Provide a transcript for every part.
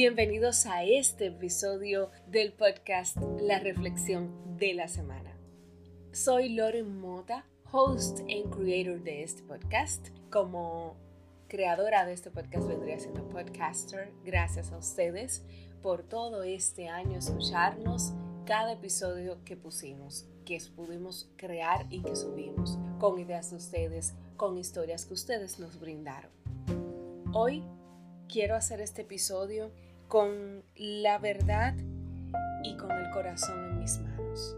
Bienvenidos a este episodio del podcast La Reflexión de la Semana. Soy Lauren Mota, host and creator de este podcast. Como creadora de este podcast vendría siendo podcaster. Gracias a ustedes por todo este año escucharnos cada episodio que pusimos, que pudimos crear y que subimos, con ideas de ustedes, con historias que ustedes nos brindaron. Hoy quiero hacer este episodio con la verdad y con el corazón en mis manos,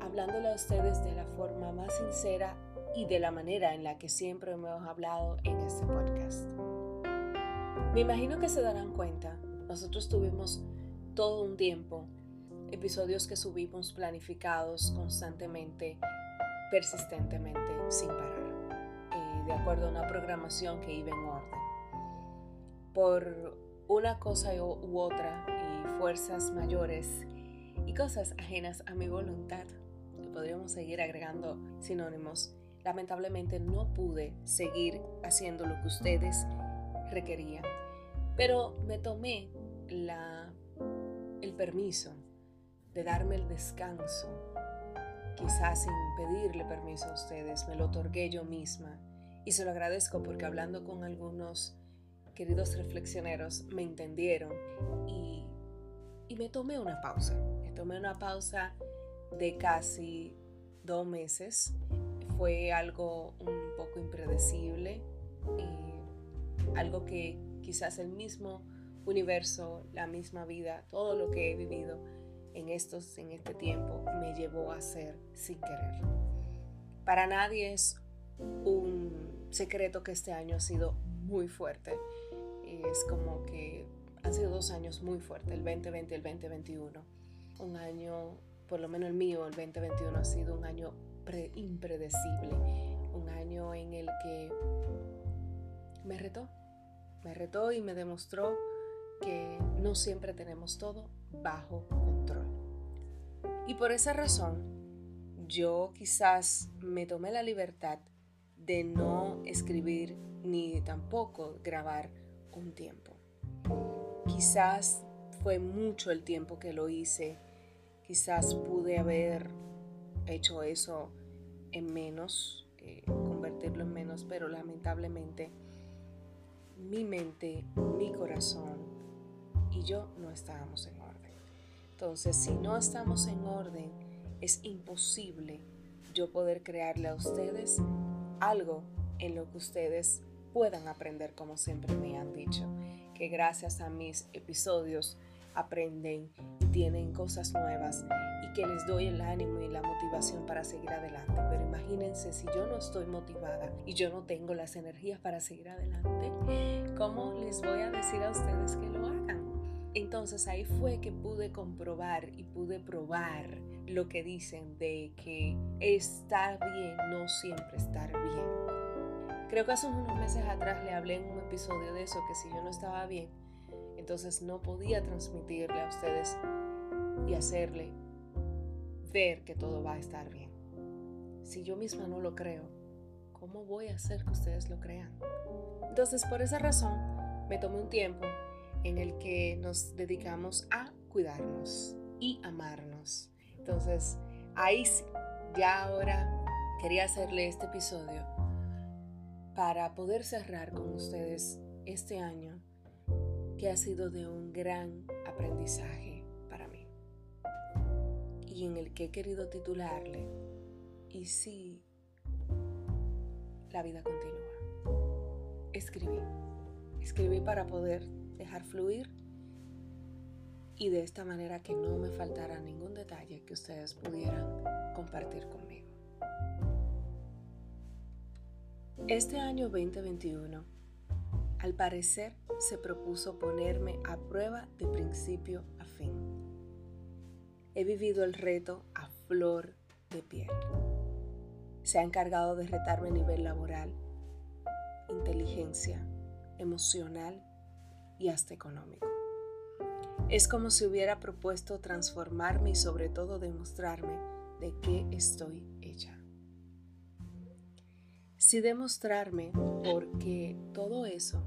hablándole a ustedes de la forma más sincera y de la manera en la que siempre hemos hablado en este podcast. Me imagino que se darán cuenta, nosotros tuvimos todo un tiempo episodios que subimos planificados constantemente, persistentemente, sin parar, eh, de acuerdo a una programación que iba en orden. Por una cosa u otra y fuerzas mayores y cosas ajenas a mi voluntad, que podríamos seguir agregando sinónimos, lamentablemente no pude seguir haciendo lo que ustedes requerían. Pero me tomé la, el permiso de darme el descanso, quizás sin pedirle permiso a ustedes, me lo otorgué yo misma y se lo agradezco porque hablando con algunos queridos reflexioneros me entendieron y, y me tomé una pausa, me tomé una pausa de casi dos meses, fue algo un poco impredecible, y algo que quizás el mismo universo, la misma vida, todo lo que he vivido, en, estos, en este tiempo me llevó a hacer sin querer. Para nadie es un secreto que este año ha sido muy fuerte. Es como que han sido dos años muy fuertes, el 2020 y el 2021. Un año, por lo menos el mío, el 2021 ha sido un año impredecible. Un año en el que me retó. Me retó y me demostró que no siempre tenemos todo bajo control. Y por esa razón, yo quizás me tomé la libertad de no escribir ni tampoco grabar un tiempo. Quizás fue mucho el tiempo que lo hice, quizás pude haber hecho eso en menos, convertirlo en menos, pero lamentablemente mi mente, mi corazón y yo no estábamos en orden. Entonces, si no estamos en orden, es imposible yo poder crearle a ustedes algo en lo que ustedes puedan aprender, como siempre me han dicho, que gracias a mis episodios aprenden y tienen cosas nuevas y que les doy el ánimo y la motivación para seguir adelante. Pero imagínense si yo no estoy motivada y yo no tengo las energías para seguir adelante, ¿cómo les voy a decir a ustedes que lo hagan? Entonces ahí fue que pude comprobar y pude probar lo que dicen de que estar bien no siempre estar bien. Creo que hace unos meses atrás le hablé en un episodio de eso, que si yo no estaba bien, entonces no podía transmitirle a ustedes y hacerle ver que todo va a estar bien. Si yo misma no lo creo, ¿cómo voy a hacer que ustedes lo crean? Entonces por esa razón me tomé un tiempo en el que nos dedicamos a cuidarnos y amarnos. Entonces, ahí ya ahora quería hacerle este episodio para poder cerrar con ustedes este año que ha sido de un gran aprendizaje para mí y en el que he querido titularle y si la vida continúa. Escribí, escribí para poder dejar fluir y de esta manera que no me faltara ningún detalle que ustedes pudieran compartir conmigo. Este año 2021, al parecer, se propuso ponerme a prueba de principio a fin. He vivido el reto a flor de piel. Se ha encargado de retarme a nivel laboral, inteligencia, emocional y hasta económico. Es como si hubiera propuesto transformarme y sobre todo demostrarme de qué estoy Sí demostrarme porque todo eso,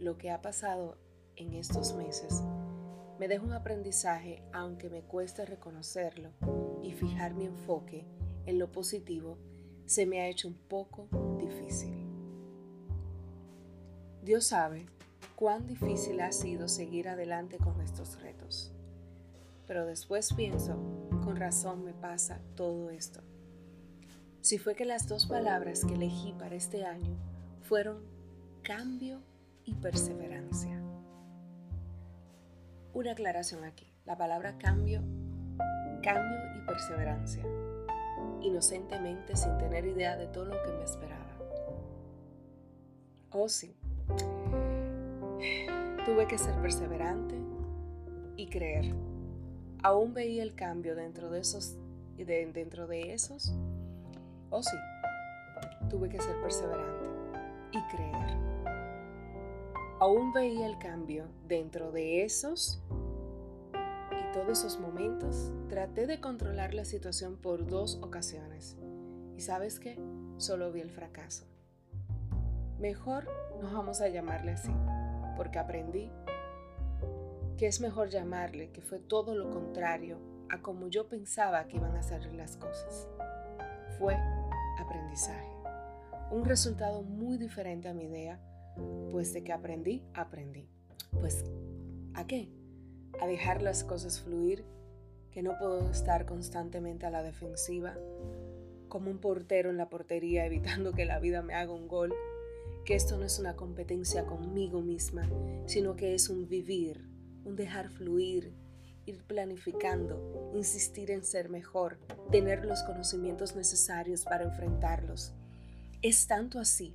lo que ha pasado en estos meses me deja un aprendizaje aunque me cueste reconocerlo y fijar mi enfoque en lo positivo se me ha hecho un poco difícil. Dios sabe cuán difícil ha sido seguir adelante con estos retos. Pero después pienso, con razón me pasa todo esto. Si fue que las dos palabras que elegí para este año fueron cambio y perseverancia. Una aclaración aquí. La palabra cambio, cambio y perseverancia. Inocentemente sin tener idea de todo lo que me esperaba. Oh sí. Tuve que ser perseverante y creer. Aún veía el cambio dentro de esos de, dentro de esos. Oh sí. Tuve que ser perseverante y creer. Aún veía el cambio dentro de esos y todos esos momentos. Traté de controlar la situación por dos ocasiones. ¿Y sabes qué? Solo vi el fracaso. Mejor no vamos a llamarle así, porque aprendí que es mejor llamarle que fue todo lo contrario a como yo pensaba que iban a salir las cosas. Fue aprendizaje. Un resultado muy diferente a mi idea, pues de que aprendí, aprendí. Pues, ¿a qué? A dejar las cosas fluir, que no puedo estar constantemente a la defensiva, como un portero en la portería evitando que la vida me haga un gol, que esto no es una competencia conmigo misma, sino que es un vivir, un dejar fluir, ir planificando, insistir en ser mejor, tener los conocimientos necesarios para enfrentarlos. Es tanto así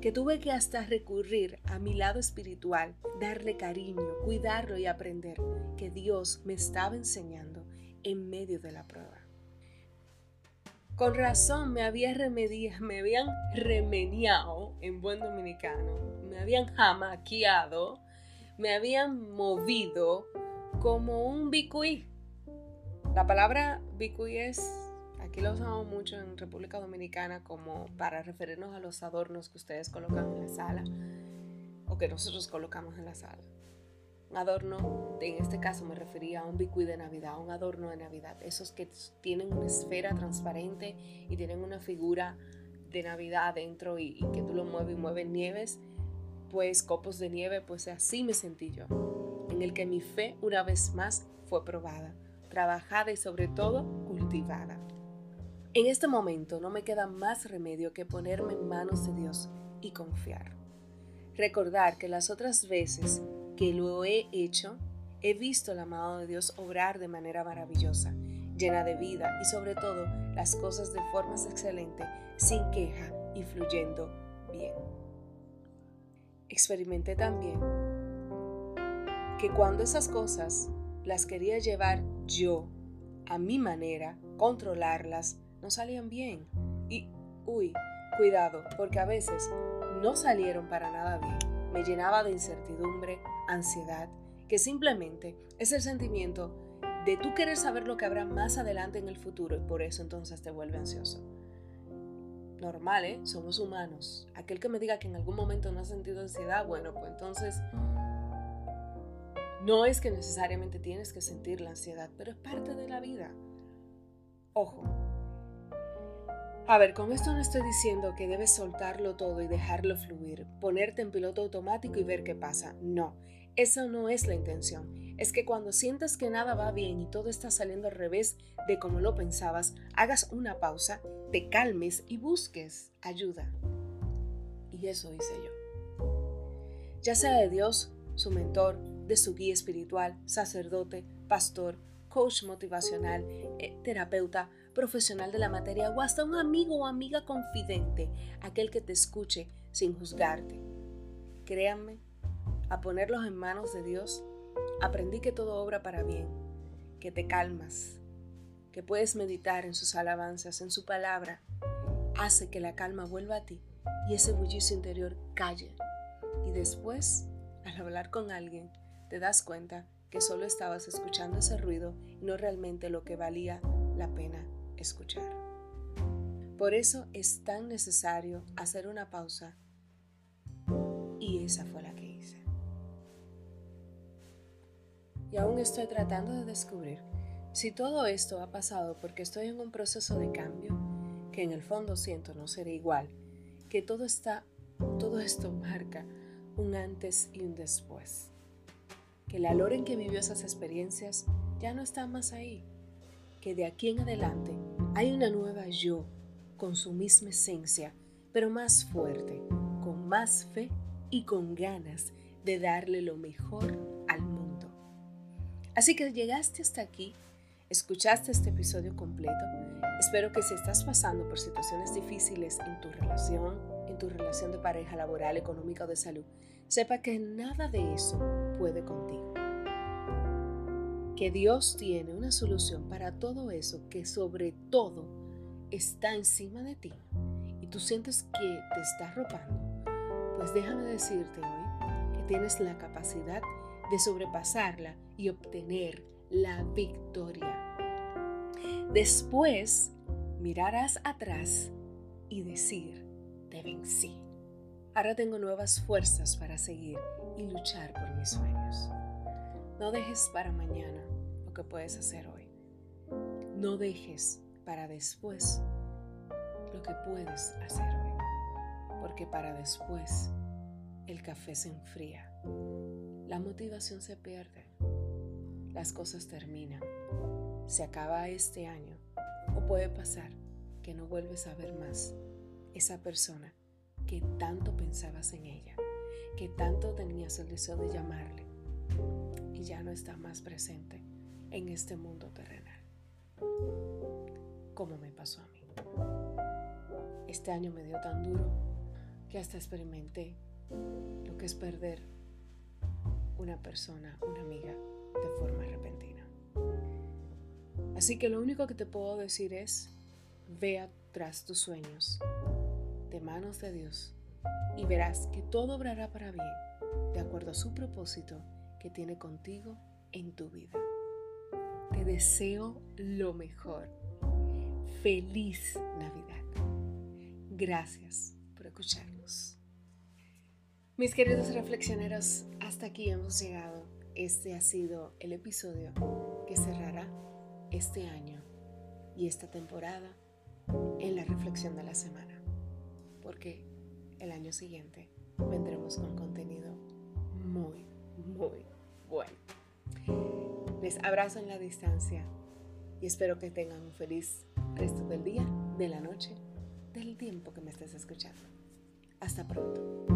que tuve que hasta recurrir a mi lado espiritual, darle cariño, cuidarlo y aprender que Dios me estaba enseñando en medio de la prueba. Con razón me, había me habían remeniado en buen dominicano, me habían jamaqueado, me habían movido como un bicuí. La palabra bicuí es, aquí lo usamos mucho en República Dominicana como para referirnos a los adornos que ustedes colocan en la sala o que nosotros colocamos en la sala. Un adorno, en este caso me refería a un bicuí de Navidad, un adorno de Navidad, esos que tienen una esfera transparente y tienen una figura de Navidad dentro y, y que tú lo mueves y mueves nieves, pues copos de nieve, pues así me sentí yo en el que mi fe una vez más fue probada, trabajada y sobre todo cultivada. En este momento no me queda más remedio que ponerme en manos de Dios y confiar. Recordar que las otras veces que lo he hecho, he visto la mano de Dios obrar de manera maravillosa, llena de vida y sobre todo las cosas de formas excelentes, sin queja y fluyendo bien. Experimenté también que cuando esas cosas las quería llevar yo a mi manera, controlarlas, no salían bien. Y, uy, cuidado, porque a veces no salieron para nada bien. Me llenaba de incertidumbre, ansiedad, que simplemente es el sentimiento de tú querer saber lo que habrá más adelante en el futuro y por eso entonces te vuelve ansioso. Normal, ¿eh? Somos humanos. Aquel que me diga que en algún momento no ha sentido ansiedad, bueno, pues entonces no es que necesariamente tienes que sentir la ansiedad, pero es parte de la vida. Ojo. A ver, con esto no estoy diciendo que debes soltarlo todo y dejarlo fluir, ponerte en piloto automático y ver qué pasa. No, eso no es la intención. Es que cuando sientas que nada va bien y todo está saliendo al revés de como lo pensabas, hagas una pausa, te calmes y busques ayuda. Y eso hice yo. Ya sea de Dios, su mentor, de su guía espiritual, sacerdote, pastor, coach motivacional, eh, terapeuta, profesional de la materia o hasta un amigo o amiga confidente, aquel que te escuche sin juzgarte. Créanme, a ponerlos en manos de Dios, aprendí que todo obra para bien, que te calmas, que puedes meditar en sus alabanzas, en su palabra, hace que la calma vuelva a ti y ese bullicio interior calle. Y después, al hablar con alguien, te das cuenta que solo estabas escuchando ese ruido y no realmente lo que valía la pena escuchar. Por eso es tan necesario hacer una pausa y esa fue la que hice. y aún estoy tratando de descubrir si todo esto ha pasado porque estoy en un proceso de cambio que en el fondo siento no será igual, que todo está todo esto marca un antes y un después. Que la Loren que vivió esas experiencias ya no está más ahí. Que de aquí en adelante hay una nueva yo con su misma esencia, pero más fuerte, con más fe y con ganas de darle lo mejor al mundo. Así que llegaste hasta aquí, escuchaste este episodio completo. Espero que si estás pasando por situaciones difíciles en tu relación, en tu relación de pareja, laboral, económica o de salud, sepa que nada de eso puede contigo. Que Dios tiene una solución para todo eso que sobre todo está encima de ti y tú sientes que te está arropando, pues déjame decirte hoy que tienes la capacidad de sobrepasarla y obtener la victoria. Después mirarás atrás y decir, te vencí. Ahora tengo nuevas fuerzas para seguir y luchar por mis sueños. No dejes para mañana lo que puedes hacer hoy. No dejes para después lo que puedes hacer hoy. Porque para después el café se enfría. La motivación se pierde. Las cosas terminan. Se acaba este año. O puede pasar que no vuelves a ver más esa persona que tanto pensabas en ella, que tanto tenías el deseo de llamarle y ya no está más presente en este mundo terrenal, como me pasó a mí. Este año me dio tan duro que hasta experimenté lo que es perder una persona, una amiga, de forma repentina. Así que lo único que te puedo decir es, ve tras tus sueños, de manos de Dios, y verás que todo obrará para bien, de acuerdo a su propósito que tiene contigo en tu vida. Te deseo lo mejor. Feliz Navidad. Gracias por escucharnos. Mis queridos reflexioneros, hasta aquí hemos llegado. Este ha sido el episodio que cerrará este año y esta temporada en la reflexión de la semana. Porque el año siguiente vendremos con contenido muy, muy bueno. Les abrazo en la distancia y espero que tengan un feliz resto del día, de la noche, del tiempo que me estés escuchando. Hasta pronto.